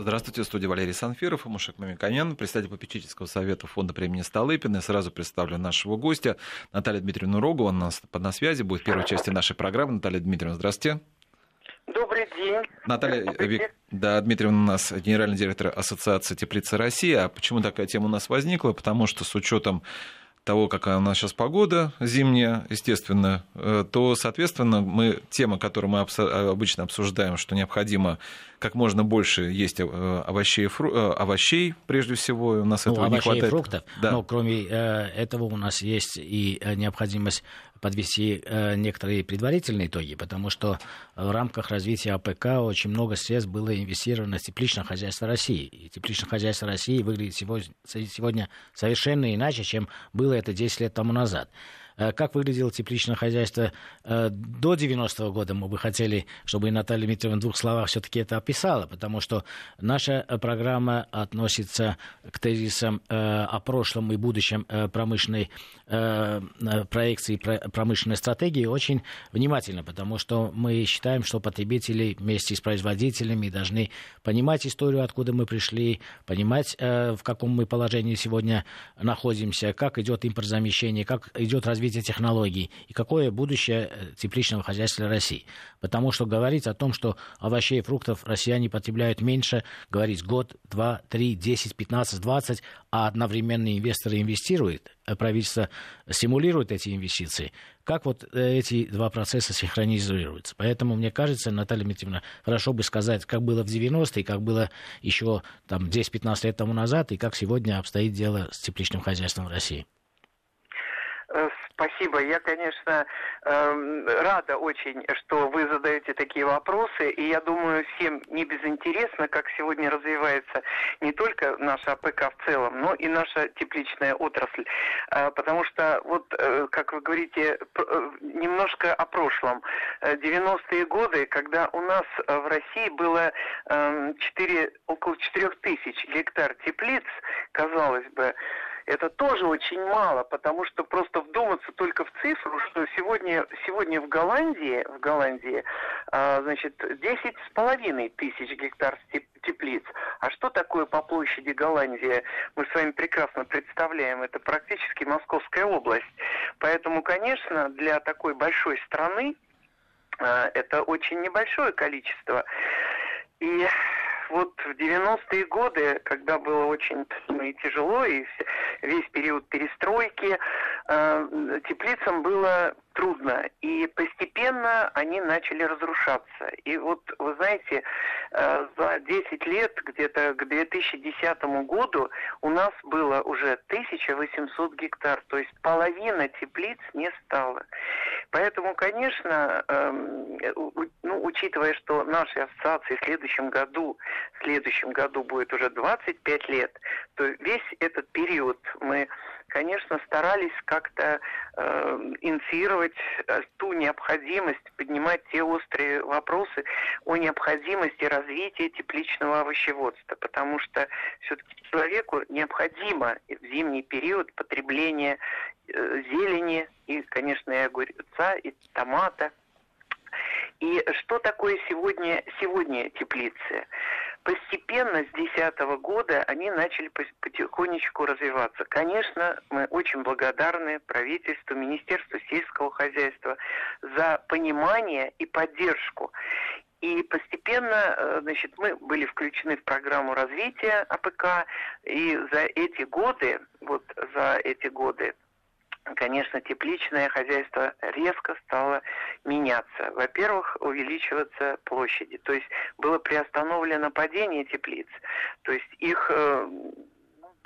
Здравствуйте, в студии Валерий Санфиров и Мушек Мамиканян, председатель попечительского совета фонда премии Столыпина. Сразу представлю нашего гостя Наталья Дмитриевна Рогова. У нас на связи будет в первой части нашей программы. Наталья Дмитриевна, здравствуйте. Добрый день. Наталья Вик... да, Дмитриевна у нас генеральный директор Ассоциации теплицы России. А почему такая тема у нас возникла? Потому что с учетом того, какая у нас сейчас погода зимняя, естественно, э, то, соответственно, мы, тема, которую мы обычно обсуждаем, что необходимо как можно больше есть э, овощей, фру... Э, овощей прежде всего, у нас ну, этого овощей не хватает. и фруктов, да. но кроме этого у нас есть и необходимость подвести э, некоторые предварительные итоги, потому что в рамках развития АПК очень много средств было инвестировано в тепличное хозяйство России. И тепличное хозяйство России выглядит сегодня совершенно иначе, чем было это 10 лет тому назад. Э, как выглядело тепличное хозяйство э, до 90-го года, мы бы хотели, чтобы и Наталья Дмитриевна в двух словах все-таки это описала, потому что наша э, программа относится к тезисам о прошлом и будущем промышленной проекции, промышленной стратегии очень внимательно, потому что мы считаем, что потребители вместе с производителями должны понимать историю, откуда мы пришли, понимать, в каком мы положении сегодня находимся, как идет импортзамещение, как идет развитие развития технологий и какое будущее э, тепличного хозяйства России. Потому что говорить о том, что овощей и фруктов россияне потребляют меньше, говорить год, два, три, десять, пятнадцать, двадцать, а одновременно инвесторы инвестируют, а правительство стимулирует эти инвестиции, как вот э, эти два процесса синхронизируются. Поэтому, мне кажется, Наталья Дмитриевна, хорошо бы сказать, как было в 90-е, как было еще там, 10-15 лет тому назад, и как сегодня обстоит дело с тепличным хозяйством в России. Э, спасибо. Я, конечно, эм, рада очень, что вы задаете такие вопросы. И я думаю, всем небезынтересно, как сегодня развивается не только наша АПК в целом, но и наша тепличная отрасль. Э, потому что, вот, э, как вы говорите, немножко о прошлом. 90-е годы, когда у нас в России было 4, эм, около 4 тысяч гектар теплиц, казалось бы, это тоже очень мало, потому что просто вдуматься только в цифру, что сегодня, сегодня в Голландии, в Голландии, а, значит, 10 с половиной тысяч гектар теплиц. А что такое по площади Голландия? Мы с вами прекрасно представляем. Это практически Московская область. Поэтому, конечно, для такой большой страны а, это очень небольшое количество. И вот в 90-е годы, когда было очень ну, и тяжело, и весь период перестройки, э, теплицам было трудно. И постепенно они начали разрушаться. И вот, вы знаете, э, за 10 лет, где-то к 2010 году, у нас было уже 1800 гектар. То есть половина теплиц не стало. Поэтому, конечно, эм, ну, учитывая, что нашей ассоциации в следующем году, в следующем году будет уже 25 лет, то весь этот период мы конечно, старались как-то э, инициировать э, ту необходимость, поднимать те острые вопросы о необходимости развития тепличного овощеводства, потому что все-таки человеку необходимо в зимний период потребление э, зелени и, конечно, и огурца, и томата. И что такое сегодня, сегодня теплицы? Постепенно с 2010 года они начали потихонечку развиваться. Конечно, мы очень благодарны правительству, Министерству сельского хозяйства за понимание и поддержку. И постепенно, э, значит, мы были включены в программу развития АПК, и за эти годы, вот за эти годы конечно, тепличное хозяйство резко стало меняться. Во-первых, увеличиваться площади. То есть было приостановлено падение теплиц. То есть их э,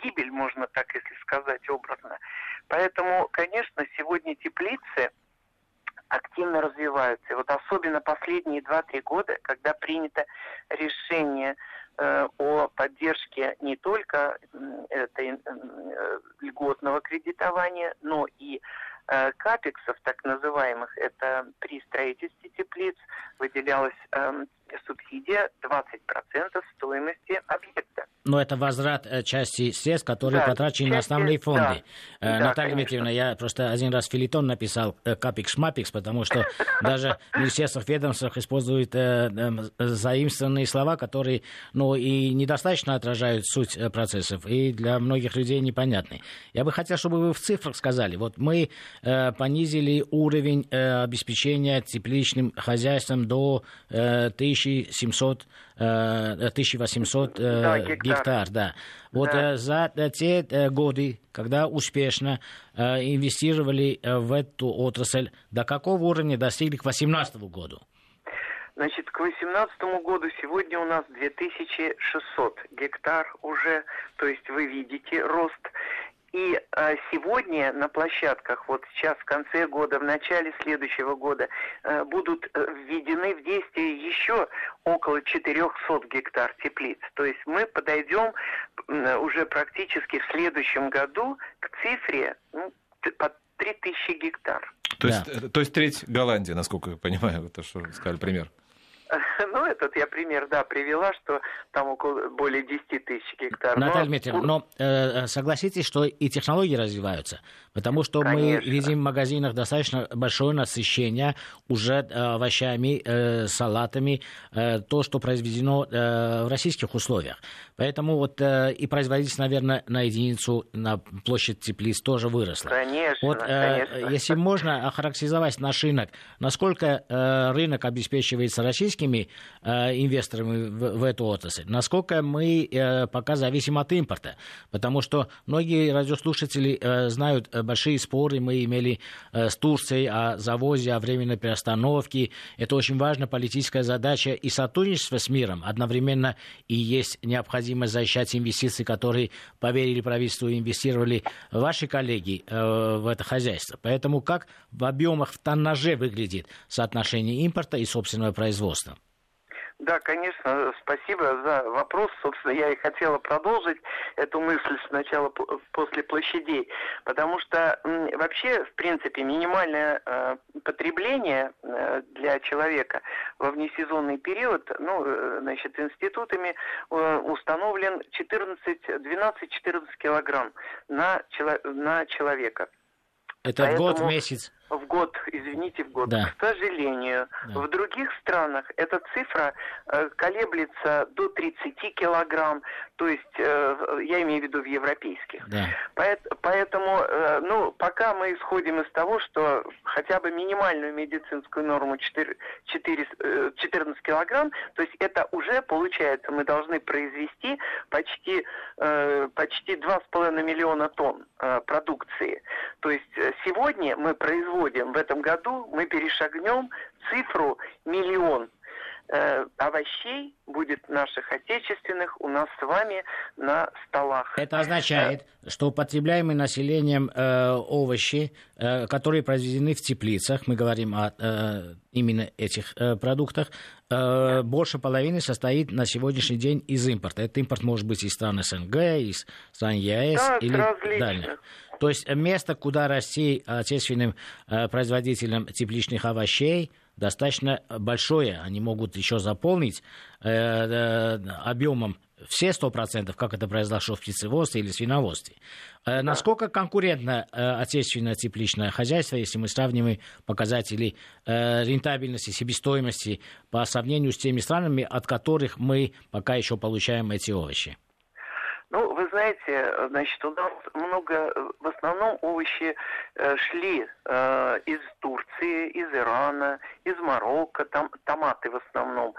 гибель, можно так если сказать образно. Поэтому, конечно, сегодня теплицы активно развиваются. И вот особенно последние 2-3 года, когда принято решение о поддержке не только этой э, льготного кредитования, но и э, капексов, так называемых, это при строительстве теплиц выделялась субсидия 20% стоимости объекта. но это возврат э, части средств, которые да, потрачены части, на основные фонды. Да, Наталья да, Дмитриевна, я просто один раз фельетон написал капекс-мапекс, потому что даже в министерствах, ведомствах используют заимствованные слова, которые ну, и недостаточно отражают суть процессов, и для многих людей непонятны. Я бы хотел, чтобы вы в цифрах сказали. Вот мы понизили уровень обеспечения тепличным хозяйством до 1700 1800 э, да, гектар. гектар, да. Вот да. Э, за те э, годы, когда успешно инвестировали в эту отрасль, до какого уровня достигли к 2018 году? Значит, к 2018 году сегодня у нас 2600 гектар уже, то есть вы видите рост. И э, сегодня на площадках, вот сейчас в конце года, в начале следующего года, э, будут э, введены в действие еще около 400 гектар теплиц. То есть мы подойдем э, уже практически в следующем году к цифре ну, под 3000 гектар. То, да. есть, э, то есть треть Голландии, насколько я понимаю, это что сказали пример. Ну, этот я пример, да, привела, что там около более 10 тысяч гектаров. Наталья Дмитриевна, но э, э, согласитесь, что и технологии развиваются, потому что Конечно. мы видим в магазинах достаточно большое насыщение уже э, овощами, э, салатами, э, то, что произведено э, в российских условиях. Поэтому вот э, и производительность, наверное, на единицу, на площадь теплиц тоже выросла. Конечно, вот, э, конечно. Если можно охарактеризовать наш рынок, насколько э, рынок обеспечивается российскими э, инвесторами в, в эту отрасль, насколько мы э, пока зависим от импорта, потому что многие радиослушатели э, знают э, большие споры мы имели э, с Турцией о завозе, о временной перестановке. Это очень важная политическая задача и сотрудничество с миром одновременно и есть необходимость необходимо защищать инвестиции, которые поверили правительству и инвестировали ваши коллеги э, в это хозяйство. Поэтому как в объемах в тоннаже выглядит соотношение импорта и собственного производства? Да, конечно, спасибо за вопрос. Собственно, я и хотела продолжить эту мысль сначала после площадей, потому что вообще, в принципе, минимальное э, потребление э, для человека во внесезонный период, ну, э, значит, институтами э, установлен 14, 12-14 килограмм на, чело, на человека. Это Поэтому... год, месяц? В год, извините, в год. Да. К сожалению, да. в других странах эта цифра э, колеблется до 30 килограмм, то есть э, я имею в виду в европейских. Да. Поэт, поэтому, э, ну, пока мы исходим из того, что хотя бы минимальную медицинскую норму 4, 4, 14 килограмм, то есть это уже получается, мы должны произвести почти, э, почти 2,5 миллиона тонн э, продукции. То есть э, сегодня мы производим производим в этом году, мы перешагнем цифру миллион э, овощей будет наших отечественных у нас с вами на столах. Это означает, что употребляемые населением э, овощи, э, которые произведены в теплицах, мы говорим о э, именно этих э, продуктах, э, больше половины состоит на сегодняшний день из импорта. Этот импорт может быть из стран СНГ, из стран ЕС да, или дальних. То есть место, куда расти отечественным э, производителям тепличных овощей, достаточно большое. Они могут еще заполнить э, э, объемом все 100%, как это произошло в птицеводстве или свиноводстве. Э, насколько конкурентно отечественное тепличное хозяйство, если мы сравниваем показатели рентабельности, себестоимости по сравнению с теми странами, от которых мы пока еще получаем эти овощи? Ну, вы знаете, значит, у нас много, в основном овощи э, шли э, из Турции, из Ирана, из Марокко, там, томаты в основном.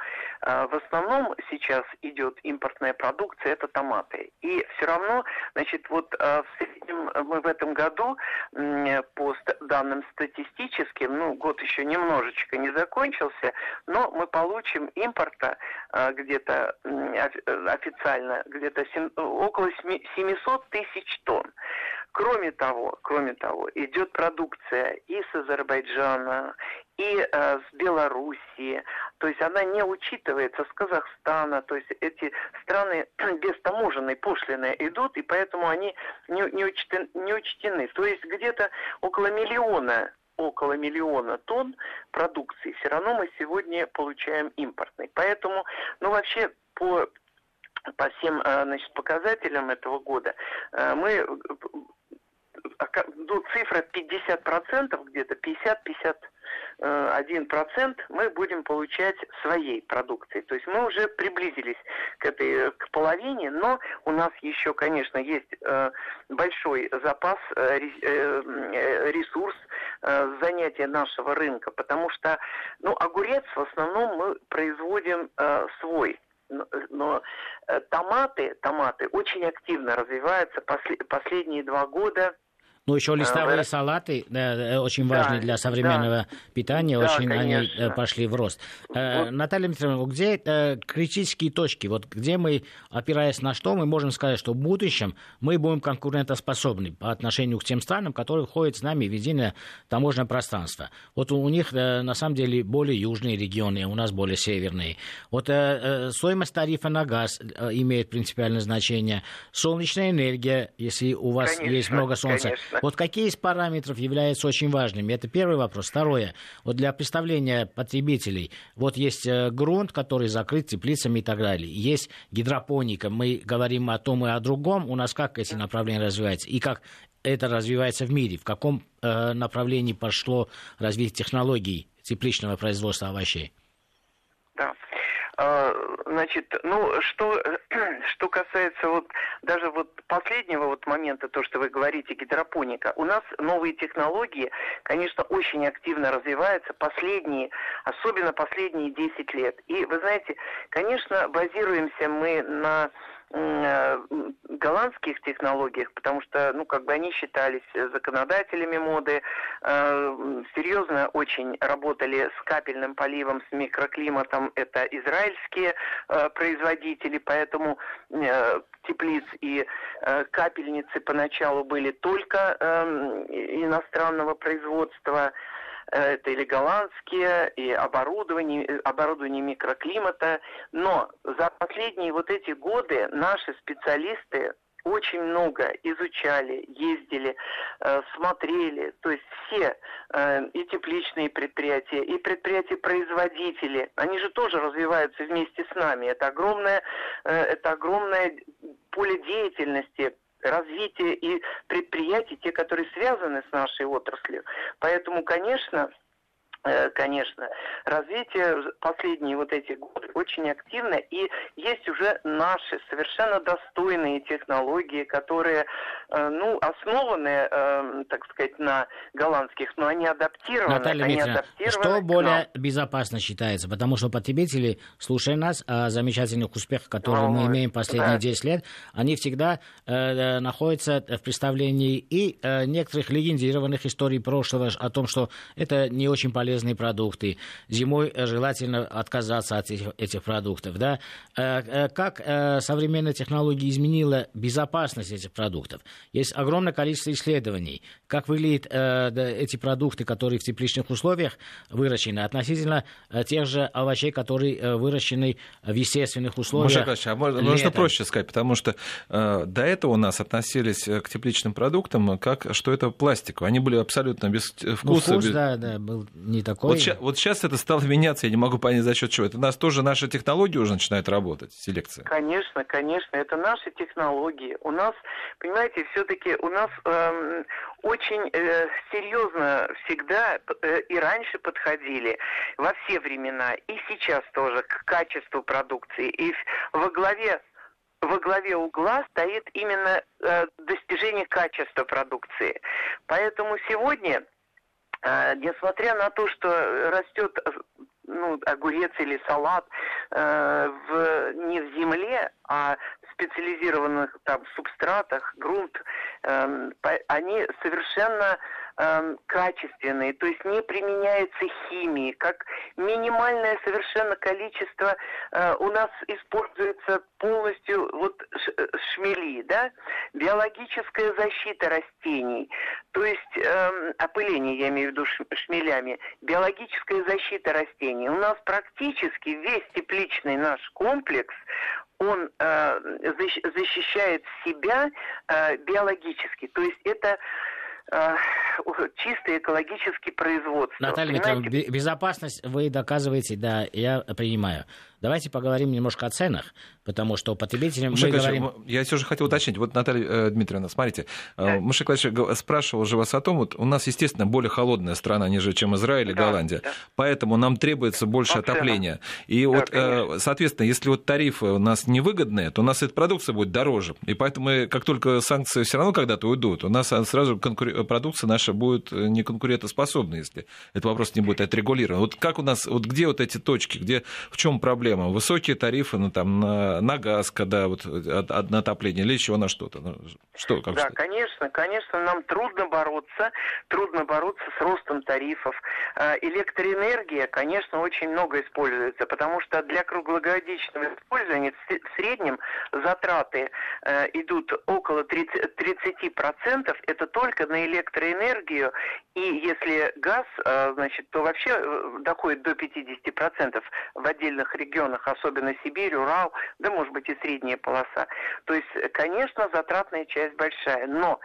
Э, в основном сейчас идет импортная продукция, это томаты. И все равно, значит, вот э, в среднем мы в этом году э, по данным статистическим, ну, год еще немножечко не закончился, но мы получим импорта э, где-то э, официально, где-то около 700 тысяч тонн. Кроме того, кроме того, идет продукция и с Азербайджана, и э, с Белоруссии, то есть она не учитывается с Казахстана, то есть эти страны без таможенной пошлины идут, и поэтому они не, не, учтены, не учтены. То есть где-то около миллиона около миллиона тонн продукции все равно мы сегодня получаем импортной. Поэтому, ну вообще по по всем значит, показателям этого года, мы ну, цифра 50% где-то, 50-50 1% э, мы будем получать своей продукции. То есть мы уже приблизились к этой к половине, но у нас еще, конечно, есть э, большой запас, э, ресурс занятия нашего рынка, потому что ну, огурец в основном мы производим свой но томаты, томаты очень активно развиваются последние два года. Ну, еще листовые а, салаты, да, очень важные да, для современного да, питания, да, очень конечно. они пошли в рост. Вот. Наталья Дмитриевна, где э, критические точки? Вот где мы, опираясь на что, мы можем сказать, что в будущем мы будем конкурентоспособны по отношению к тем странам, которые входят с нами в единое таможенное пространство. Вот у, них, на самом деле, более южные регионы, у нас более северные. Вот э, стоимость тарифа на газ имеет принципиальное значение. Солнечная энергия, если у вас конечно, есть много солнца. Конечно вот какие из параметров являются очень важными? Это первый вопрос. Второе. Вот для представления потребителей, вот есть э, грунт, который закрыт теплицами и так далее. Есть гидропоника. Мы говорим о том и о другом. У нас как эти направления развиваются? И как это развивается в мире? В каком э, направлении пошло развитие технологий тепличного производства овощей? Да. А, значит, ну, что, что касается вот даже вот последнего вот момента, то, что вы говорите, гидропоника, у нас новые технологии, конечно, очень активно развиваются последние, особенно последние 10 лет. И вы знаете, конечно, базируемся мы на голландских технологиях, потому что, ну, как бы они считались законодателями моды, э, серьезно очень работали с капельным поливом, с микроклиматом, это израильские э, производители, поэтому э, теплиц и э, капельницы поначалу были только э, иностранного производства, это или голландские, и оборудование, э, оборудование микроклимата. Но за последние вот эти годы наши специалисты очень много изучали, ездили, э, смотрели, то есть все э, и тепличные предприятия, и предприятия-производители, они же тоже развиваются вместе с нами. Это огромное, э, это огромное поле деятельности развитие и предприятий, те, которые связаны с нашей отраслью. Поэтому, конечно, конечно, развитие последние вот эти годы очень активно, и есть уже наши совершенно достойные технологии, которые, э, ну, основаны, э, так сказать, на голландских, но они адаптированы. Наталья они адаптированы что более безопасно считается? Потому что потребители, слушая нас о замечательных успехах, которые ну, мы имеем последние да. 10 лет, они всегда э, находятся в представлении и э, некоторых легендированных историй прошлого о том, что это не очень полезно полезные продукты. Зимой э, желательно отказаться от этих, этих продуктов. Да? Э, э, как современная технология изменила безопасность этих продуктов? Есть огромное количество исследований, как выглядят эти продукты, которые в тепличных условиях выращены, относительно тех же овощей, которые выращены в естественных условиях. Маша а можно, можно проще сказать, потому что э, до этого у нас относились к тепличным продуктам как что это пластиковые. Они были абсолютно без вкуса. Ну, вкус, без... да, да, был не такой. Вот, ща, вот сейчас это стало меняться, я не могу понять, за счет чего. Это у нас тоже наши технологии уже начинают работать, селекция. Конечно, конечно, это наши технологии. У нас, понимаете, все-таки у нас эм, очень э, серьезно всегда э, и раньше подходили во все времена, и сейчас тоже к качеству продукции. И во главе во главе угла стоит именно э, достижение качества продукции. Поэтому сегодня а, несмотря на то, что растет ну, огурец или салат э, в, не в земле, а в специализированных там субстратах, грунт, э, они совершенно э, качественные, то есть не применяется химии, как минимальное совершенно количество э, у нас используется полностью вот э, шмели, да, биологическая защита растений, то есть э, опыление, я имею в виду шмелями, биологическая защита растений. У нас практически весь тепличный наш комплекс, он э, защищает себя э, биологически, то есть это Э, чистое экологическое производство. Наталья Викторовна, безопасность вы доказываете, да, я принимаю. Давайте поговорим немножко о ценах, потому что потребителям мы говорим... Я все же хотел уточнить. Вот, Наталья э, Дмитриевна, смотрите, э, да. Маша спрашивал же вас о том, вот у нас, естественно, более холодная страна, нежели чем Израиль и да, Голландия, да. поэтому нам требуется больше по отопления. И да, вот, конечно. соответственно, если вот тарифы у нас невыгодные, то у нас эта продукция будет дороже. И поэтому, как только санкции все равно когда-то уйдут, у нас сразу конкур... продукция наша будет неконкурентоспособна, если этот вопрос не будет отрегулирован. Вот как у нас, вот где вот эти точки, где, в чем проблема? Высокие тарифы ну, там, на, на газ, когда вот на отопление или еще на что-то? Ну, что, как да, что? конечно, конечно, нам трудно бороться, трудно бороться с ростом тарифов. А, электроэнергия, конечно, очень много используется, потому что для круглогодичного использования в среднем затраты э, идут около 30, 30%, это только на электроэнергию, и если газ, э, значит, то вообще э, доходит до 50% в отдельных регионах, особенно Сибирь, Урал, да, может быть, и средняя полоса. То есть, конечно, затратная часть большая, но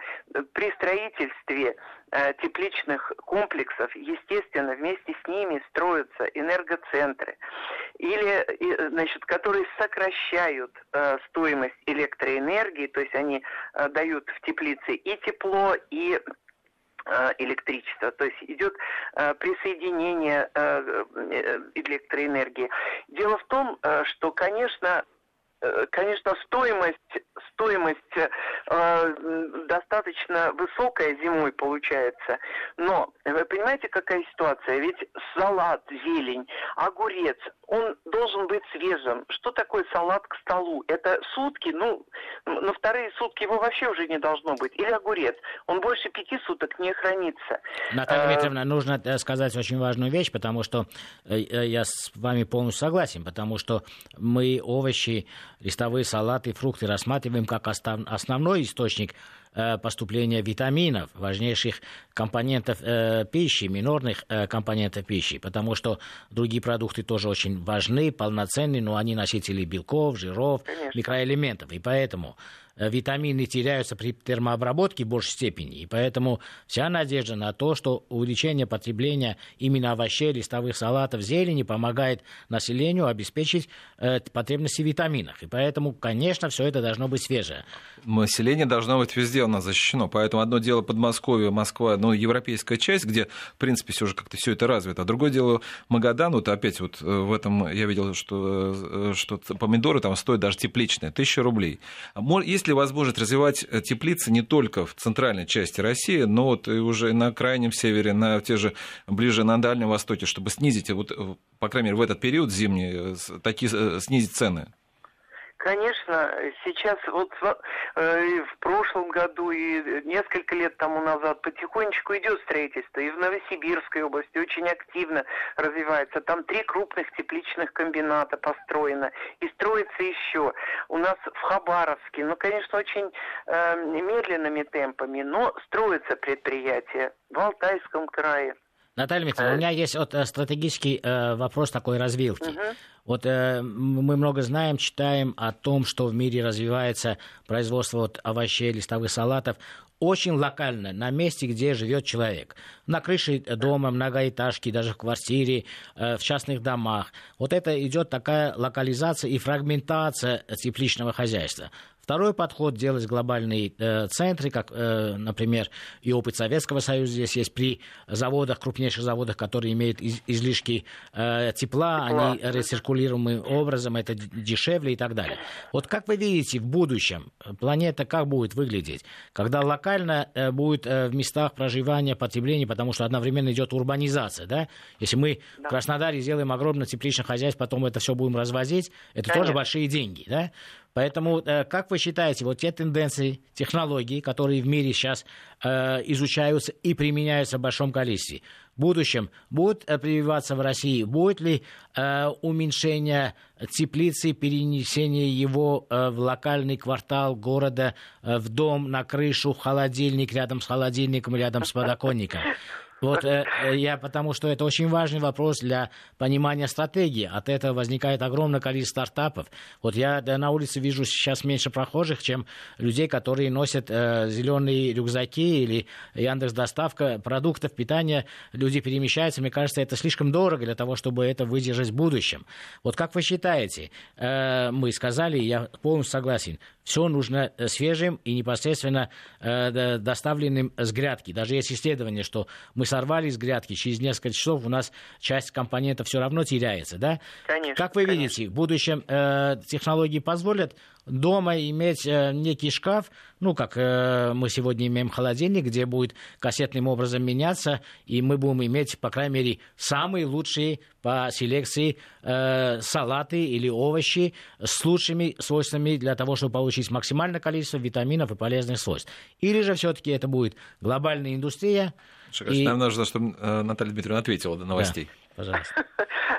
при строительстве э, тепличных комплексов, естественно, вместе с ними строятся энергоцентры, или, значит, которые сокращают э, стоимость электроэнергии, то есть они э, дают в теплице и тепло, и Э, электричества. То есть идет э, присоединение э, электроэнергии. Дело в том, что, конечно, конечно, стоимость, стоимость э, достаточно высокая зимой получается. Но вы понимаете, какая ситуация? Ведь салат, зелень, огурец, он должен быть свежим. Что такое салат к столу? Это сутки, ну, на вторые сутки его вообще уже не должно быть. Или огурец. Он больше пяти суток не хранится. Наталья а... Нужно э, сказать очень важную вещь, потому что э, я с вами полностью согласен, потому что мы овощи, листовые салаты, фрукты рассматриваем как основной источник поступления витаминов, важнейших компонентов э, пищи, минорных э, компонентов пищи, потому что другие продукты тоже очень важны, полноценны, но они носители белков, жиров, Конечно. микроэлементов. И поэтому Э, витамины теряются при термообработке в большей степени. И поэтому вся надежда на то, что увеличение потребления именно овощей, листовых салатов, зелени помогает населению обеспечить э, потребности в витаминах. И поэтому, конечно, все это должно быть свежее. Население должно быть везде у нас защищено. Поэтому одно дело Подмосковье, Москва, ну, европейская часть, где, в принципе, все же как-то все это развито. А другое дело Магадан, вот опять вот э, в этом я видел, что, что помидоры там стоят даже тепличные, тысяча рублей. Если ли возможность развивать э, теплицы не только в центральной части России, но вот и уже на крайнем севере, на те же ближе на Дальнем Востоке, чтобы снизить, вот, э, по крайней мере, в этот период зимний, э, такие, снизить цены? Конечно, сейчас вот э, в прошлом году и несколько лет тому назад потихонечку идет строительство. И в Новосибирской области очень активно развивается. Там три крупных тепличных комбината построено. И строится еще. У нас в Хабаровске, ну, конечно, очень э, медленными темпами, но строятся предприятия. В Алтайском крае. Наталья Михайловна, у меня есть вот э, стратегический э, вопрос такой развилки. Угу. Вот э, мы много знаем, читаем о том, что в мире развивается производство вот, овощей, листовых салатов очень локально, на месте, где живет человек. На крыше дома, многоэтажки, даже в квартире, э, в частных домах. Вот это идет такая локализация и фрагментация тепличного хозяйства. Второй подход – делать глобальные э, центры, как, э, например, и опыт Советского Союза здесь есть при заводах, крупнейших заводах, которые имеют из, излишки э, тепла, тепла, они рециркулируемым образом, это дешевле и так далее. Вот как вы видите в будущем, планета как будет выглядеть, когда локально э, будет э, в местах проживания, потребления, потому что одновременно идет урбанизация, да? Если мы да. в Краснодаре сделаем огромное тепличное хозяйство, потом это все будем развозить, это Конечно. тоже большие деньги, да? Поэтому, э, как вы считаете, вот те тенденции, технологии, которые в мире сейчас э, изучаются и применяются в большом количестве, в будущем будут э, прививаться в России? Будет ли уменьшение теплицы, перенесение его в локальный квартал города, в дом, на крышу, в холодильник, рядом с холодильником, рядом с подоконником? Вот э, э, я потому что это очень важный вопрос для понимания стратегии. От этого возникает огромное количество стартапов. Вот я да, на улице вижу сейчас меньше прохожих, чем людей, которые носят э, зеленые рюкзаки или Яндекс доставка продуктов питания. Люди перемещаются. Мне кажется, это слишком дорого для того, чтобы это выдержать в будущем. Вот как вы считаете? Э, мы сказали, я полностью согласен. Все нужно э, свежим и непосредственно э, доставленным с грядки. Даже есть исследование, что мы сорвали с грядки, через несколько часов у нас часть компонентов все равно теряется, да? Конечно. Как вы конечно. видите, в будущем э, технологии позволят дома иметь э, некий шкаф, ну, как э, мы сегодня имеем холодильник, где будет кассетным образом меняться, и мы будем иметь, по крайней мере, самые лучшие по селекции э, салаты или овощи с лучшими свойствами для того, чтобы получить максимальное количество витаминов и полезных свойств. Или же все-таки это будет глобальная индустрия. Шикарно. И... Нам нужно, чтобы э, Наталья Дмитриевна ответила до новостей. Да, пожалуйста.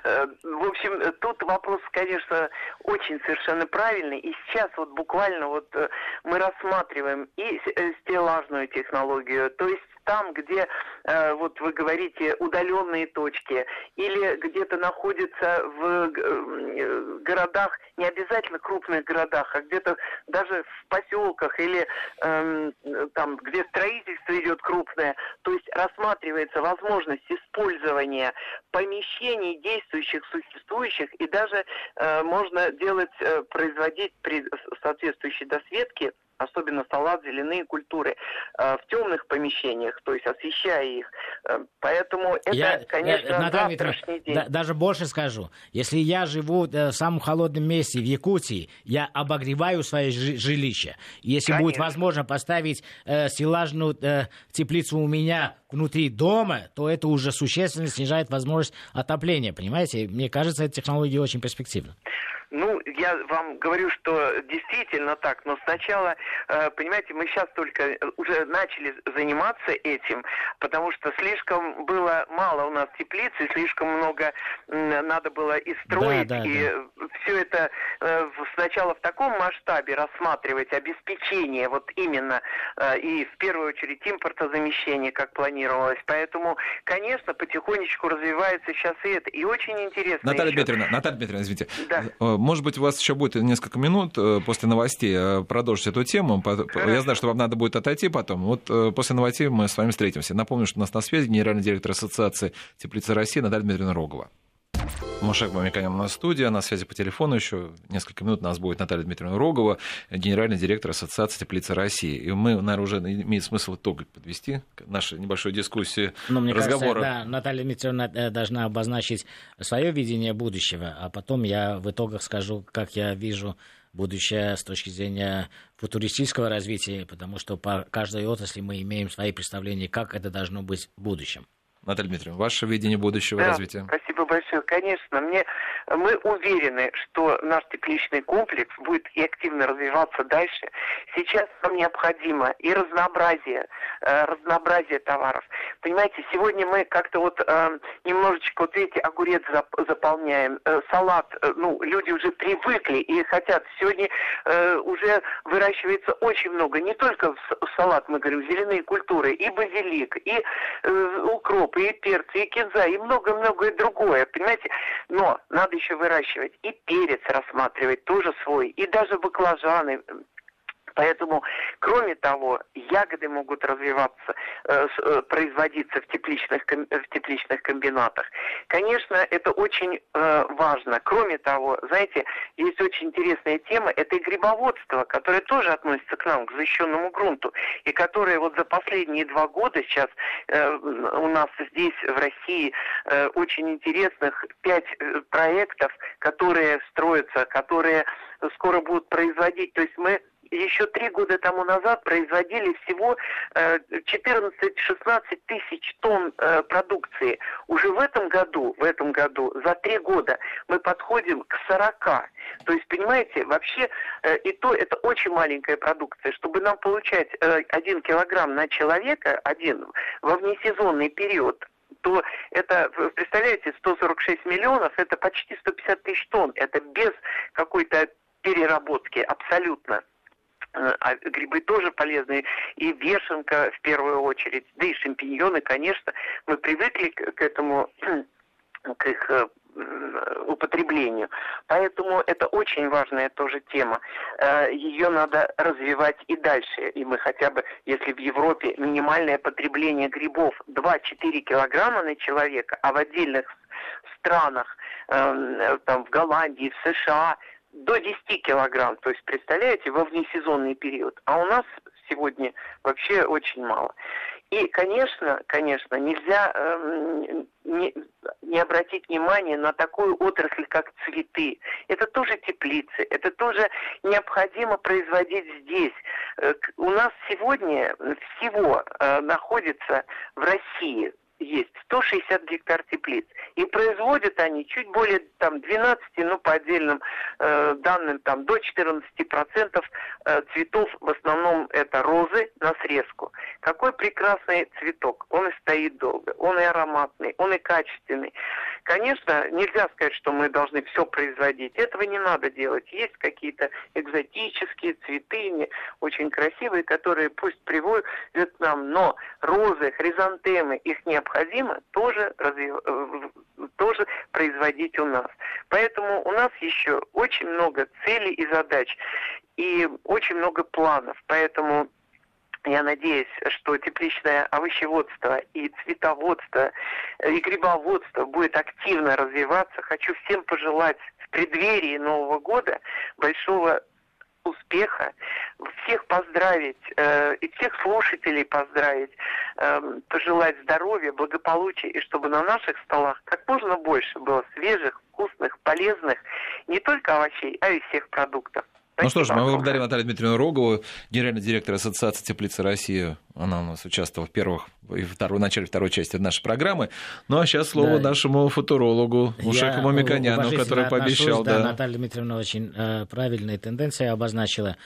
Э, в общем, тут вопрос, конечно, очень совершенно правильный. И сейчас вот буквально вот э, мы рассматриваем и стеллажную технологию, то есть там, где, э, вот вы говорите, удаленные точки, или где-то находятся в э, городах, не обязательно крупных городах, а где-то даже в поселках или э, там, где строительство идет крупное, то есть рассматривается возможность использования помещений действующих, существующих, и даже э, можно делать, э, производить при соответствующей досветке особенно салат, зеленые культуры, э, в темных помещениях, то есть освещая их. Э, поэтому это, я, конечно, я, Наталья завтрашний день. Да, даже больше скажу. Если я живу э, в самом холодном месте, в Якутии, я обогреваю свое жилище. Если конечно. будет возможно поставить э, стеллажную э, теплицу у меня внутри дома, то это уже существенно снижает возможность отопления, понимаете? Мне кажется, эта технология очень перспективна. Ну, я вам говорю, что действительно так, но сначала, э, понимаете, мы сейчас только э, уже начали заниматься этим, потому что слишком было мало у нас теплиц, и слишком много надо было и строить, да, да, и да. все это э, сначала в таком масштабе рассматривать, обеспечение вот именно, и в первую очередь импортозамещение, как планировалось. Поэтому, конечно, потихонечку развивается сейчас и это. И очень интересно. Наталья еще... Дмитриевна, Наталья Дмитриевна, извините. Да может быть, у вас еще будет несколько минут э, после новостей э, продолжить эту тему. Хорошо. Я знаю, что вам надо будет отойти потом. Вот э, после новостей мы с вами встретимся. Напомню, что у нас на связи генеральный директор Ассоциации теплицы России Наталья Дмитриевна Рогова. Мушек Мамиканян на студии, на связи по телефону еще несколько минут у нас будет Наталья Дмитриевна Рогова, генеральный директор Ассоциации теплицы России. И мы, наверное, уже имеет смысл итог подвести нашей небольшой дискуссии, Но мне разговора. Кажется, да, Наталья Дмитриевна должна обозначить свое видение будущего, а потом я в итогах скажу, как я вижу будущее с точки зрения футуристического развития, потому что по каждой отрасли мы имеем свои представления, как это должно быть в будущем. Наталья Дмитриевна, ваше видение будущего да, развития. Спасибо большое. Конечно, мне, мы уверены, что наш тепличный комплекс будет и активно развиваться дальше. Сейчас нам необходимо и разнообразие, э, разнообразие товаров. Понимаете, сегодня мы как-то вот э, немножечко, вот видите, огурец зап- заполняем, э, салат, ну, люди уже привыкли и хотят. Сегодня уже выращивается очень много, не только салат, мы говорим, зеленые культуры, и базилик, и укроп, и перцы, и кинза, и много-многое другое, понимаете? Но надо еще выращивать и перец рассматривать тоже свой, и даже баклажаны, Поэтому, кроме того, ягоды могут развиваться, э, э, производиться в тепличных, в тепличных комбинатах. Конечно, это очень э, важно. Кроме того, знаете, есть очень интересная тема, это и грибоводство, которое тоже относится к нам, к защищенному грунту, и которое вот за последние два года сейчас у нас здесь, в России, очень интересных пять проектов, которые строятся, которые скоро будут производить. То есть мы еще три года тому назад производили всего 14-16 э, тысяч тонн э, продукции. Уже в этом году, в этом году, за три года мы подходим к 40. То есть, понимаете, вообще э, и то это очень маленькая продукция. Чтобы нам получать один килограмм на человека, один, во внесезонный период, то это, представляете, 146 миллионов, это почти 150 тысяч тонн. Это без какой-то переработки абсолютно. А грибы тоже полезны, и вешенка в первую очередь, да и шампиньоны, конечно. Мы привыкли к этому, к их э, употреблению. Поэтому это очень важная тоже тема. Э, Ее надо развивать и дальше. И мы хотя бы, если в Европе минимальное потребление грибов 2-4 килограмма на человека, а в отдельных странах, эм, там в Голландии, в США до 10 килограмм. То есть, представляете, во внесезонный период. А у нас сегодня вообще очень мало. И, конечно, конечно, нельзя э, не, не обратить внимание на такую отрасль, как цветы. Это тоже теплицы, это тоже необходимо производить здесь. Э, у нас сегодня всего э, находится в России есть 160 гектар теплиц. И производят они чуть более там, 12, ну по отдельным э, данным там, до 14% э, цветов, в основном это розы на срезку. Какой прекрасный цветок. Он и стоит долго, он и ароматный, он и качественный. Конечно, нельзя сказать, что мы должны все производить. Этого не надо делать. Есть какие-то экзотические цветы, очень красивые, которые пусть приводят нам, но розы, хризантемы, их необходимо тоже, развив... Э, тоже производить у нас. Поэтому у нас еще очень много целей и задач, и очень много планов. Поэтому я надеюсь, что тепличное овощеводство и цветоводство э, и грибоводство будет активно развиваться. Хочу всем пожелать в преддверии Нового года большого успеха, всех поздравить э, и всех слушателей поздравить, э, пожелать здоровья, благополучия и чтобы на наших столах как можно больше было свежих, вкусных, полезных не только овощей, а и всех продуктов. Ну что ж, мы благодарим Наталью Дмитриевну Рогову, генеральный директор Ассоциации теплицы России. Она у нас участвовала в первых и второй, в начале второй части нашей программы. Ну а сейчас слово да. нашему футурологу Ушеку Мамиконяну, который пообещал. Да, да, Наталья Дмитриевна очень э, правильные тенденции обозначила.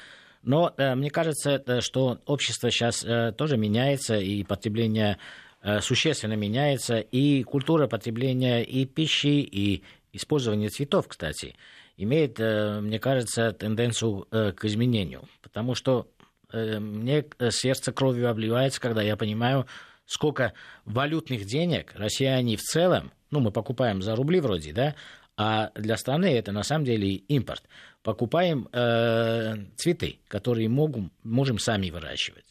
Но э, мне кажется, э, что общество сейчас э, тоже меняется, и потребление э, существенно меняется, и культура потребления и пищи, и использования цветов, кстати имеет, э, мне кажется, тенденцию э, к изменению. Потому что э, мне сердце кровью обливается, когда я понимаю, сколько валютных денег россияне в целом, ну, мы покупаем за рубли вроде, да, а для страны это на самом деле импорт. Покупаем э, цветы, которые могут, можем сами выращивать.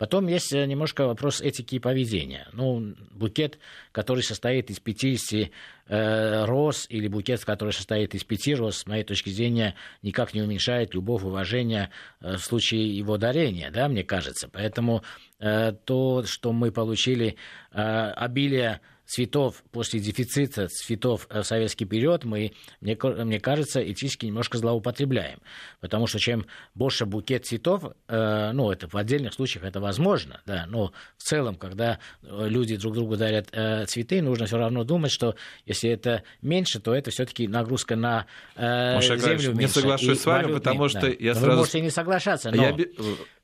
Потом есть э, немножко вопрос этики и поведения. Ну, букет, который состоит из 50 э, роз, или букет, который состоит из пяти роз, с моей точки зрения, никак не уменьшает любовь, уважение э, в случае его дарения, да, мне кажется. Поэтому э, то, что мы получили э, обилие цветов после дефицита цветов в советский период мы, мне, мне кажется, этически немножко злоупотребляем. Потому что чем больше букет цветов, э, ну, это в отдельных случаях это возможно, да, но в целом, когда э, люди друг другу дарят э, цветы, нужно все равно думать, что если это меньше, то это все-таки нагрузка на э, Маша, землю Не соглашусь с вами, потому нет, что да. я сразу... Вы можете не соглашаться, но... Я...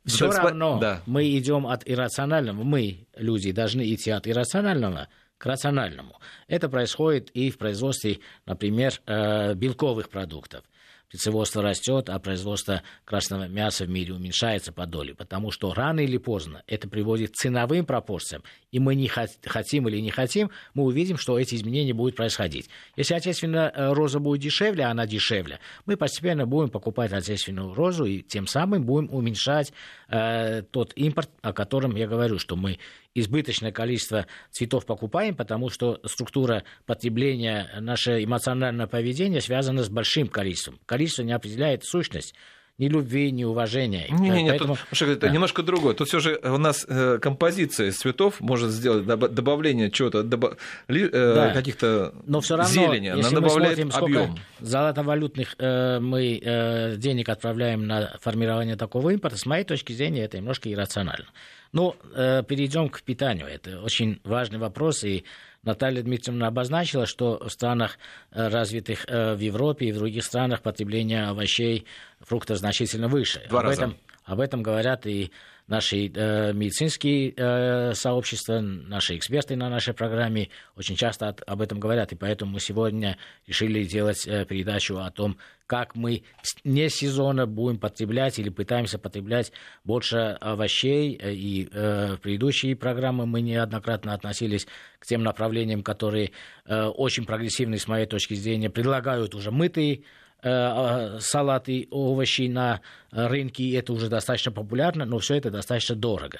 Все равно да. мы идем от иррационального, мы, люди, должны идти от иррационального к рациональному. Это происходит и в производстве, например, э, белковых продуктов. Птицеводство растет, а производство красного мяса в мире уменьшается по доле, потому что рано или поздно это приводит к ценовым пропорциям, и мы не хотим или не хотим, мы увидим, что эти изменения будут происходить. Если отечественная э, роза будет дешевле, а она дешевле, мы постепенно будем покупать отечественную розу, и тем самым будем уменьшать э, тот импорт, о котором я говорю, что мы избыточное количество цветов покупаем, потому что структура потребления, наше эмоциональное поведение связано с большим количеством. Количество не определяет сущность ни любви, ни уважения. Не, не, не, Поэтому... тут, это да. немножко другое. Тут все же у нас э, композиция из цветов может сделать добавление чего-то, добав... э, да. каких-то Но все равно, зелени, если она добавляет мы смотрим, объем. Золотовалютных э, мы э, денег отправляем на формирование такого импорта, с моей точки зрения, это немножко иррационально. Ну, э, перейдем к питанию. Это очень важный вопрос, и Наталья Дмитриевна обозначила, что в странах э, развитых э, в Европе и в других странах потребление овощей, фруктов значительно выше. Два об раза. Этом, Об этом говорят и наши э, медицинские э, сообщества, наши эксперты на нашей программе очень часто от, об этом говорят. И поэтому мы сегодня решили делать э, передачу о том, как мы не сезонно будем потреблять или пытаемся потреблять больше овощей. И э, в предыдущие программы мы неоднократно относились к тем направлениям, которые э, очень прогрессивны, с моей точки зрения, предлагают уже мытые Э, а, салаты, овощи на рынке, и это уже достаточно популярно, но все это достаточно дорого.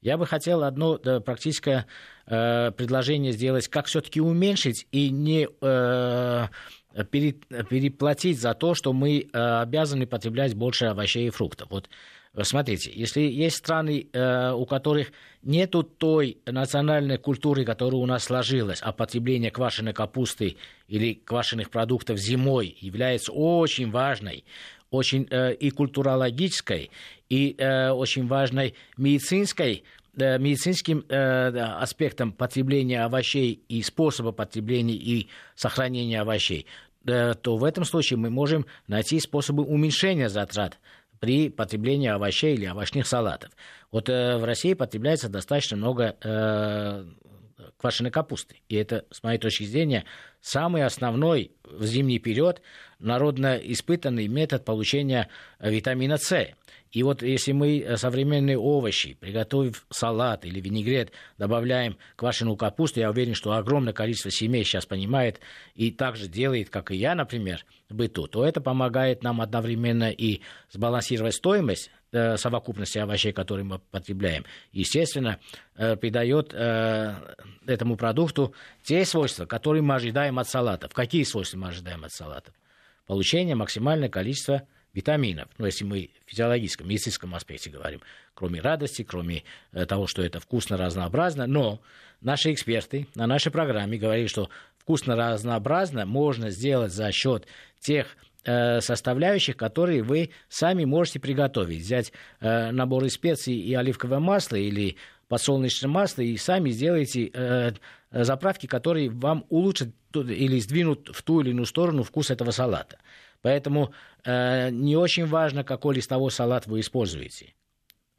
Я бы хотел одно практическое э, предложение сделать, как все-таки уменьшить и не э, переплатить за то, что мы обязаны потреблять больше овощей и фруктов. Вот Смотрите, если есть страны, э, у которых нету той национальной культуры, которая у нас сложилась, а потребление квашеной капусты или квашеных продуктов зимой является очень важной, очень э, и культурологической, и э, очень важной медицинской медицинским аспектом потребления овощей и способа потребления и сохранения овощей, то в этом случае мы можем найти способы уменьшения затрат при потреблении овощей или овощных салатов. Вот э, в России потребляется достаточно много э, квашеной капусты. И это, с моей точки зрения, самый основной в зимний период народно испытанный метод получения витамина С. И вот если мы э, современные овощи, приготовив салат или винегрет, добавляем квашеную капусту, я уверен, что огромное количество семей сейчас понимает и также делает, как и я, например, в быту, то это помогает нам одновременно и сбалансировать стоимость э, совокупности овощей, которые мы потребляем. Естественно, э, придает этому продукту те свойства, которые мы ожидаем от салатов. Какие свойства мы ожидаем от салатов? Получение максимального количества витаминов, ну, если мы в физиологическом, медицинском аспекте говорим, кроме радости, кроме э, того, что это вкусно, разнообразно, но наши эксперты на нашей программе говорили, что вкусно, разнообразно можно сделать за счет тех э, составляющих, которые вы сами можете приготовить. Взять э, набор из специй и оливковое масло или подсолнечное масло и сами сделайте заправки, которые вам улучшат или сдвинут в ту или иную сторону вкус этого салата. Поэтому э, не очень важно, какой листовой салат вы используете.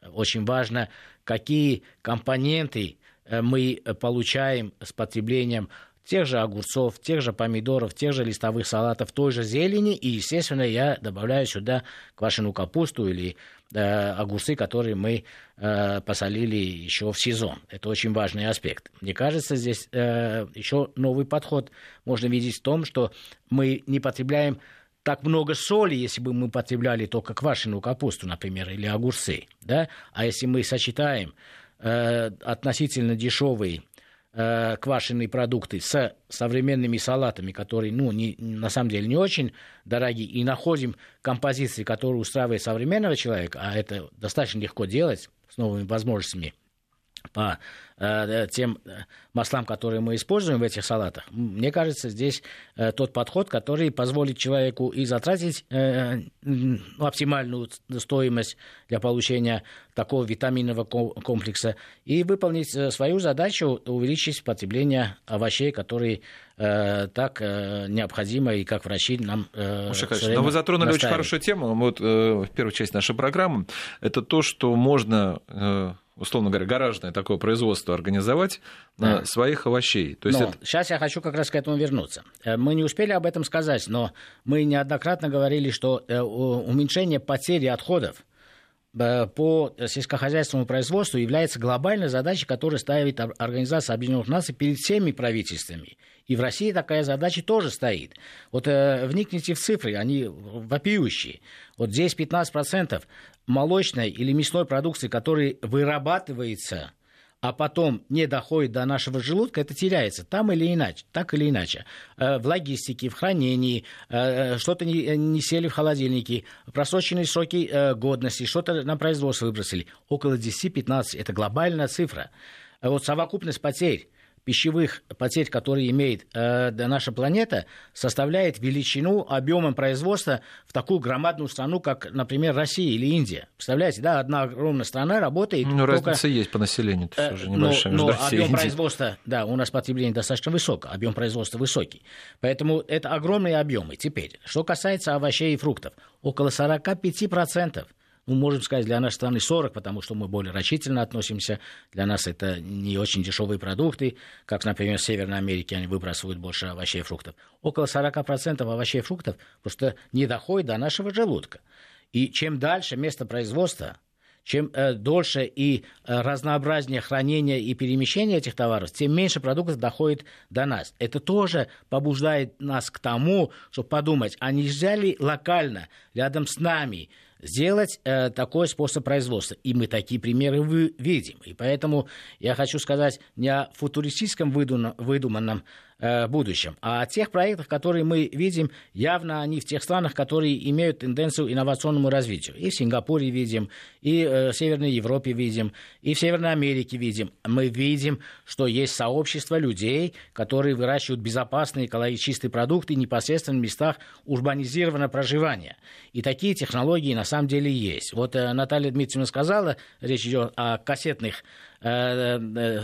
Очень важно, какие компоненты э, мы получаем с потреблением тех же огурцов, тех же помидоров, тех же листовых салатов, той же зелени. И, естественно, я добавляю сюда квашеную капусту или э, огурцы, которые мы э, посолили еще в сезон. Это очень важный аспект. Мне кажется, здесь э, еще новый подход можно видеть в том, что мы не потребляем так много соли, если бы мы потребляли только квашеную капусту, например, или огурцы, да? А если мы сочетаем э, относительно дешевые э, квашеные продукты с современными салатами, которые, ну, не, на самом деле не очень дорогие, и находим композиции, которые устраивают современного человека, а это достаточно легко делать с новыми возможностями по Э, тем э, маслам, которые мы используем в этих салатах, мне кажется, здесь э, тот подход, который позволит человеку и затратить ну, оптимальную стоимость для получения такого витаминного комплекса и выполнить свою задачу, увеличить потребление овощей, которые так необходимо и как врачи нам э, Но вы затронули настаивают. очень хорошую тему вот, в первой части нашей программы. Это то, что можно условно говоря, гаражное такое производство организовать да. своих овощей. То есть но, это... Сейчас я хочу как раз к этому вернуться. Э, мы не успели об этом сказать, но мы неоднократно говорили, что э, уменьшение потери отходов по сельскохозяйственному производству является глобальной задачей, которую ставит Организация Объединенных Наций перед всеми правительствами. И в России такая задача тоже стоит. Вот э, вникните в цифры, они вопиющие. Вот здесь 15% молочной или мясной продукции, которая вырабатывается, а потом не доходит до нашего желудка, это теряется там или иначе, так или иначе. Э, в логистике, в хранении, э, что-то не, сели в холодильнике, просроченные сроки э, годности, что-то на производство выбросили. Около 10-15, это глобальная цифра. Вот совокупность потерь пищевых потерь, которые имеет э, наша планета, составляет величину объемом производства в такую громадную страну, как, например, Россия или Индия. Представляете, да, одна огромная страна работает. Ну, только... разница есть по населению, это э, все же небольшая но, но объем производства, да, у нас потребление достаточно высоко, объем производства высокий. Поэтому это огромные объемы. Теперь, что касается овощей и фруктов, около 45% ну, можем сказать, для нашей страны 40, потому что мы более рачительно относимся. Для нас это не очень дешевые продукты, как, например, в Северной Америке они выбрасывают больше овощей и фруктов. Около 40% овощей и фруктов просто не доходит до нашего желудка. И чем дальше место производства, чем э, дольше и э, разнообразнее хранение и перемещение этих товаров, тем меньше продуктов доходит до нас. Это тоже побуждает нас к тому, чтобы подумать, а нельзя ли локально, рядом с нами, сделать э, такой способ производства. И мы такие примеры вы, видим. И поэтому я хочу сказать не о футуристическом выдуманном будущем. А тех проектах, которые мы видим, явно они в тех странах, которые имеют тенденцию инновационному развитию. И в Сингапуре видим, и э, в Северной Европе видим, и в Северной Америке видим. Мы видим, что есть сообщество людей, которые выращивают безопасные экологически чистые продукты непосредственно в местах урбанизированного проживания. И такие технологии на самом деле есть. Вот э, Наталья Дмитриевна сказала, речь идет о кассетных Э, э,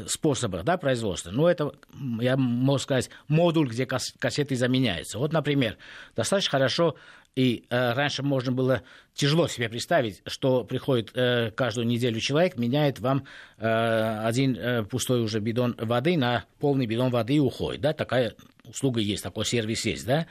способах да, производства. Ну, это, я могу сказать, модуль, где кассеты заменяются. Вот, например, достаточно хорошо и э, раньше можно было тяжело себе представить, что приходит э, каждую неделю человек, меняет вам э, один э, пустой уже бидон воды на полный бидон воды и уходит. Да? Такая услуга есть, такой сервис есть. Да?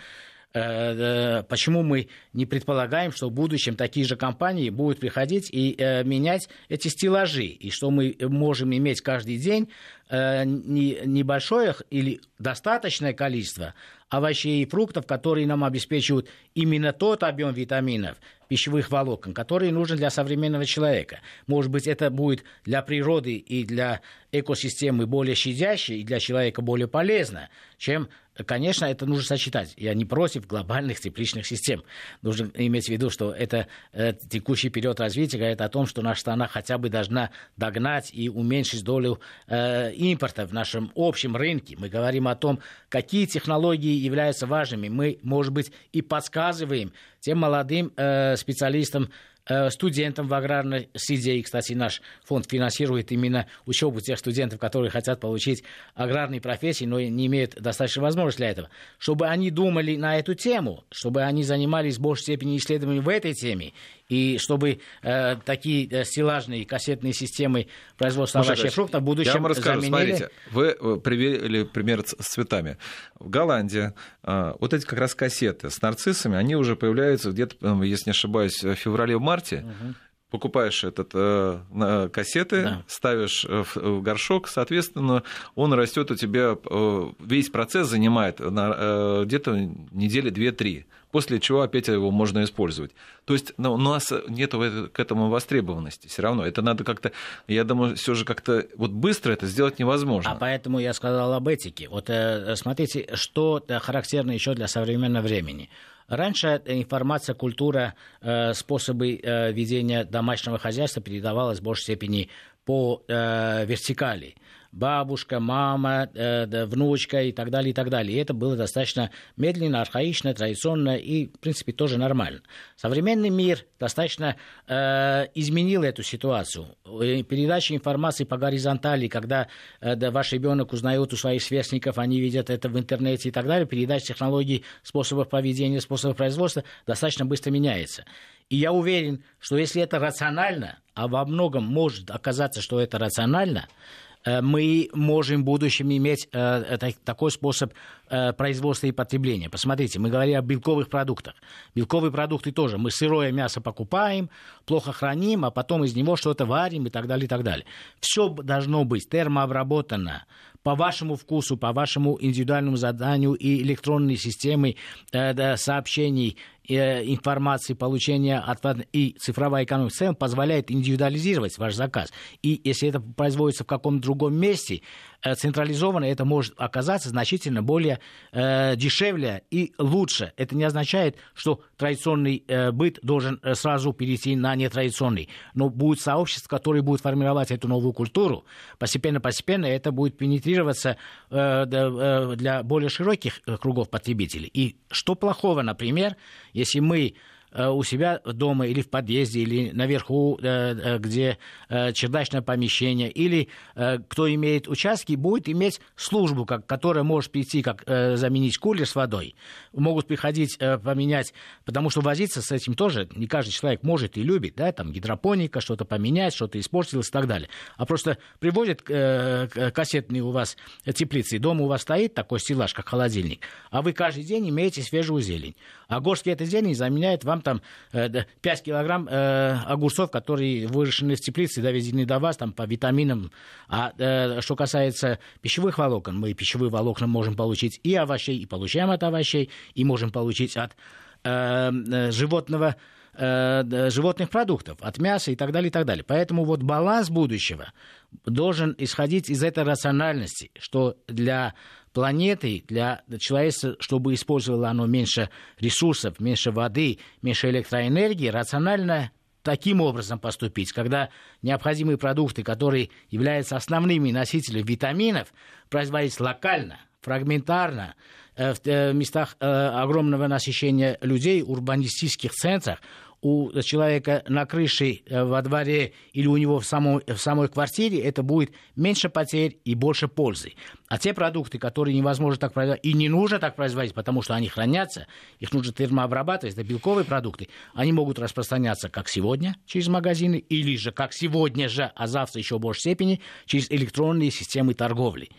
Э, почему мы не предполагаем, что в будущем такие же компании будут приходить и э, менять эти стеллажи, и что мы можем иметь каждый день э, небольшое или достаточное количество овощей и фруктов, которые нам обеспечивают именно тот объем витаминов, пищевых волокон, который нужен для современного человека. Может быть, это будет для природы и для экосистемы более щадяще, и для человека более полезно, чем Конечно, это нужно сочетать. Я не против глобальных тепличных систем. Нужно иметь в виду, что это э, текущий период развития говорит о том, что наша страна хотя бы должна догнать и уменьшить долю э, импорта в нашем общем рынке. Мы говорим о том, какие технологии являются важными. Мы, может быть, и подсказываем тем молодым э, специалистам, студентам в аграрной среде. И, кстати, наш фонд финансирует именно учебу тех студентов, которые хотят получить аграрные профессии, но не имеют достаточной возможности для этого. Чтобы они думали на эту тему, чтобы они занимались в большей степени исследованиями в этой теме и чтобы э, такие э, стеллажные кассетные системы производства Маша, овощей и фруктов в будущем я вам расскажу, заменили... Смотрите, вы привели пример с цветами. В Голландии э, вот эти как раз кассеты с нарциссами, они уже появляются где-то, э, если не ошибаюсь, в феврале-марте. Угу покупаешь этот э, кассеты, да. ставишь в, в горшок, соответственно, он растет у тебя, э, весь процесс занимает на, э, где-то недели две-три после чего опять его можно использовать. То есть ну, у нас нет к этому востребованности все равно. Это надо как-то, я думаю, все же как-то вот быстро это сделать невозможно. А поэтому я сказал об этике. Вот э, смотрите, что характерно еще для современного времени. Раньше информация, культура, э, способы э, ведения домашнего хозяйства передавалась в большей степени по вертикали бабушка, мама, э, внучка и так далее, и так далее. И это было достаточно медленно, архаично, традиционно и, в принципе, тоже нормально. Современный мир достаточно э, изменил эту ситуацию. Передача информации по горизонтали, когда э, да, ваш ребенок узнает у своих сверстников, они видят это в интернете и так далее, передача технологий, способов поведения, способов производства достаточно быстро меняется. И я уверен, что если это рационально, а во многом может оказаться, что это рационально, мы можем в будущем иметь э, такой способ э, производства и потребления. Посмотрите, мы говорим о белковых продуктах. Белковые продукты тоже. Мы сырое мясо покупаем, плохо храним, а потом из него что-то варим и так далее, и так далее. Все должно быть термообработано по вашему вкусу, по вашему индивидуальному заданию и электронной системы сообщений Э, информации, получения от, и цифровая экономика в целом позволяет индивидуализировать ваш заказ. И если это производится в каком-то другом месте, Э, централизованно это может оказаться значительно более э, дешевле и лучше. Это не означает, что традиционный э, быт должен э, сразу перейти на нетрадиционный. Но будет сообщество, которое будет формировать эту новую культуру. Постепенно-постепенно это будет пенетрироваться э, для более широких кругов потребителей. И что плохого, например, если мы э, у себя дома или в подъезде, или наверху, где чердачное помещение, или кто имеет участки, будет иметь службу, как, которая может прийти, как заменить кулер с водой. Могут приходить поменять, потому что возиться с этим тоже не каждый человек может и любит, да, там гидропоника, что-то поменять, что-то испортилось и так далее. А просто приводят кассетные у вас теплицы, и дома у вас стоит такой стеллаж, как холодильник, а вы каждый день имеете свежую зелень. А горские этой зелень заменяет вам там 5 э, килограмм э, огурцов, которые выращены в теплице, доведены до вас там, по витаминам. А э, что касается пищевых волокон, мы пищевые волокна можем получить и овощей, и получаем от овощей, и можем получить от животного животных продуктов, от мяса и так далее, и так далее. Поэтому вот баланс будущего должен исходить из этой рациональности, что для планеты, для человечества, чтобы использовало оно меньше ресурсов, меньше воды, меньше электроэнергии, рационально таким образом поступить, когда необходимые продукты, которые являются основными носителями витаминов, производить локально, фрагментарно, э, в э, местах э, огромного насыщения людей, урбанистических центрах, у человека на крыше э, во дворе или у него в самой, в самой квартире, это будет меньше потерь и больше пользы. А те продукты, которые невозможно так производить, и не нужно так производить, потому что они хранятся, их нужно термообрабатывать, это белковые продукты, они могут распространяться как сегодня через магазины, или же как сегодня же, а завтра еще в большей степени, через электронные системы торговли.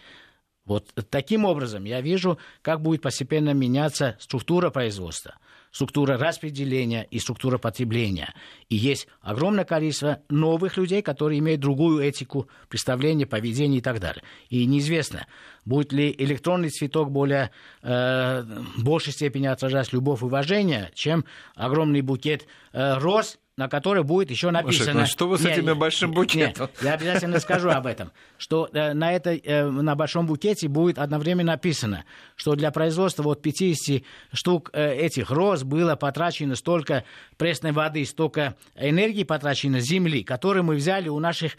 Вот таким образом я вижу, как будет постепенно меняться структура производства – структура распределения и структура потребления. И есть огромное количество новых людей, которые имеют другую этику, представление, поведение и так далее. И неизвестно, будет ли электронный цветок более, э, в большей степени отражать любовь и уважение, чем огромный букет э, роз, на которой будет еще написано... Ну что вы с этим большим букетом? Нет, я обязательно скажу об этом, что э, на, этой, э, на большом букете будет одновременно написано, что для производства вот 50 штук э, этих роз было потрачено столько пресной воды, столько энергии потрачено земли, которые мы взяли у наших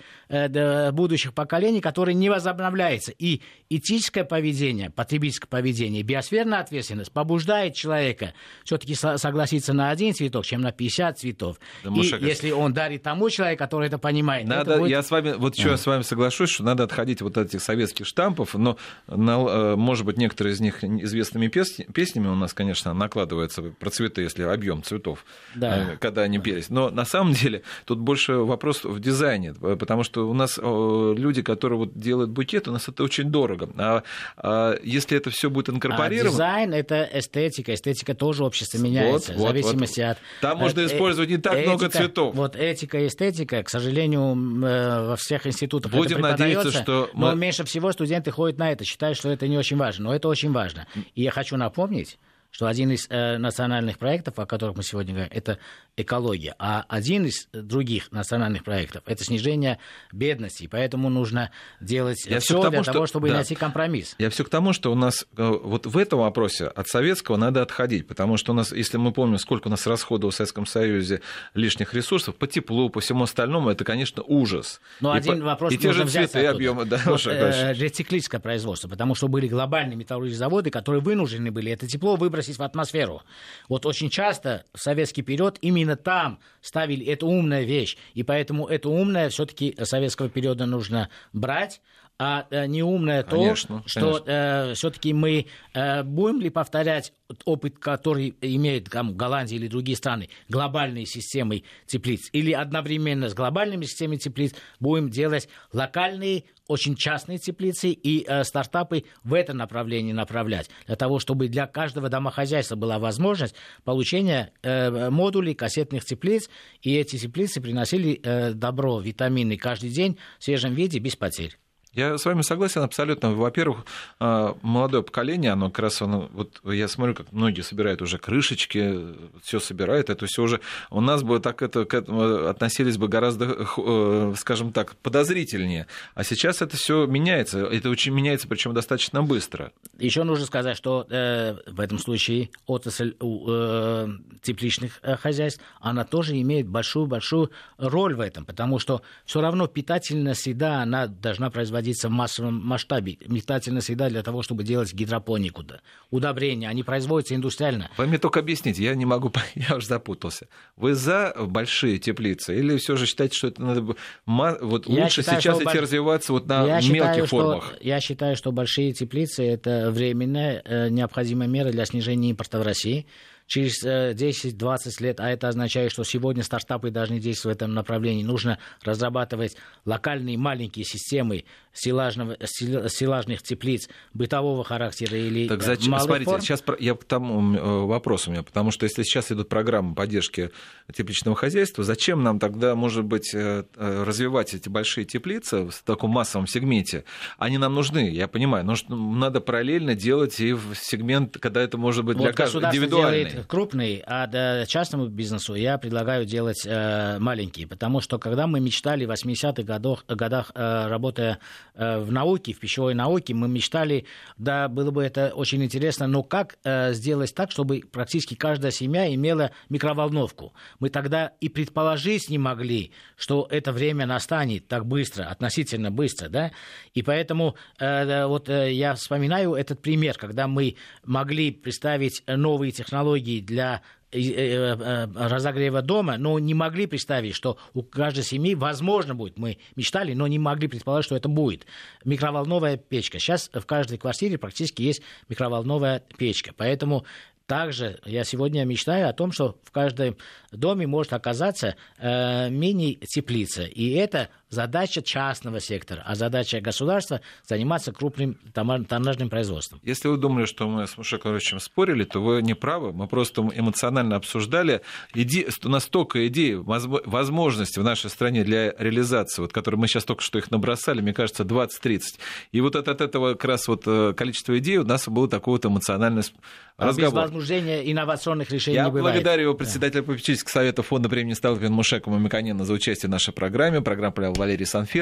будущих поколений, которые не возобновляются. И этическое поведение, потребительское поведение, биосферная ответственность побуждает человека все-таки согласиться на один цветок, чем на 50 цветов. Да и если он дарит тому человеку, который это понимает, надо, это будет... я с вами, вот еще а. я с вами соглашусь, что надо отходить вот от этих советских штампов, но, на, может быть, некоторые из них известными песнями у нас, конечно, накладываются про цветы, если объем цветов, да. Э, когда они пелись. Но на самом деле тут больше вопрос в дизайне, потому что у нас люди, которые вот делают букет, у нас это очень дорого. А, а если это все будет инкорпорировано... А дизайн — это эстетика. Эстетика тоже общество меняется, вот, в зависимости вот. от... Там можно э, использовать не так много цветов. Вот этика и эстетика, к сожалению, э, во всех институтах Будем это надеяться, что... Но меньше всего студенты ходят на это, считают, что это не очень важно. Но это очень важно. И я хочу напомнить, что один из э, национальных проектов, о которых мы сегодня говорим, это экология, а один из других национальных проектов это снижение бедности, поэтому нужно делать все для что, того, чтобы да, найти компромисс. Я все к тому, что у нас э, вот в этом вопросе от советского надо отходить, потому что у нас, если мы помним, сколько у нас расходовало в Советском Союзе лишних ресурсов по теплу, по всему остальному, это, конечно, ужас. Но и один по, вопрос и те же цветы и объемы, да, вот, э, рециклическое производство, потому что были глобальные металлургические заводы, которые вынуждены были это тепло выбрать выбросить в атмосферу. Вот очень часто в советский период именно там ставили эту умную вещь, и поэтому эту умное все-таки советского периода нужно брать, а э, неумное конечно, то, что э, все-таки мы э, будем ли повторять опыт, который имеет там, Голландия или другие страны, глобальной системой теплиц, или одновременно с глобальными системами теплиц будем делать локальные, очень частные теплицы и э, стартапы в это направление направлять, для того, чтобы для каждого домохозяйства была возможность получения э, модулей кассетных теплиц, и эти теплицы приносили э, добро, витамины каждый день в свежем виде без потерь. Я с вами согласен абсолютно. Во-первых, а, молодое поколение, оно как раз, оно, вот я смотрю, как многие собирают уже крышечки, все собирают, это все уже у нас бы так это, к этому относились бы гораздо, э, скажем так, подозрительнее. А сейчас это все меняется, это очень меняется, причем достаточно быстро. Еще нужно сказать, что э, в этом случае отрасль э, тепличных э, хозяйств, она тоже имеет большую-большую роль в этом, потому что все равно питательная среда, она должна производить производиться в массовом масштабе. Метательная среда для того, чтобы делать гидропонику. Да. Удобрения, они производятся индустриально. Вы мне только объясните, я не могу, я уже запутался. Вы за большие теплицы или все же считаете, что это надо вот я лучше считаю, сейчас идти больш... развиваться вот на я мелких считаю, формах? Что, я считаю, что большие теплицы это временная э, необходимая мера для снижения импорта в России через 10-20 э, лет, а это означает, что сегодня стартапы должны действовать в этом направлении. Нужно разрабатывать локальные маленькие системы силажного, силажных теплиц бытового характера или так зачем, малых смотрите, форм. сейчас я к тому э, вопросу у меня, потому что если сейчас идут программы поддержки тепличного хозяйства, зачем нам тогда, может быть, э, развивать эти большие теплицы в таком массовом сегменте? Они нам нужны, я понимаю, но надо параллельно делать и в сегмент, когда это может быть вот для каждого индивидуальный крупный, а частному бизнесу я предлагаю делать э, маленький, потому что когда мы мечтали в 80-х годах, годах э, работая э, в науке, в пищевой науке, мы мечтали, да, было бы это очень интересно, но как э, сделать так, чтобы практически каждая семья имела микроволновку? Мы тогда и предположить не могли, что это время настанет так быстро, относительно быстро, да, и поэтому э, вот э, я вспоминаю этот пример, когда мы могли представить новые технологии для э, э, э, разогрева дома, но не могли представить, что у каждой семьи, возможно, будет. Мы мечтали, но не могли предположить, что это будет. Микроволновая печка. Сейчас в каждой квартире практически есть микроволновая печка. Поэтому также я сегодня мечтаю о том, что в каждом доме может оказаться э, мини-теплица. И это задача частного сектора, а задача государства заниматься крупным тоннажным производством. Если вы думали, что мы с Мушек Коровичем спорили, то вы не правы. Мы просто эмоционально обсуждали иде... настолько идей, возможности в нашей стране для реализации, вот, которые мы сейчас только что их набросали, мне кажется, 20-30. И вот от, от этого как раз вот э, количество идей у нас было такой вот эмоциональный а разговор. Без возбуждения инновационных решений Я не бывает. благодарю председателя попечительского совета фонда премии Сталкин Мушека Мамиканина за участие в нашей программе. Программа Валерий Санфир.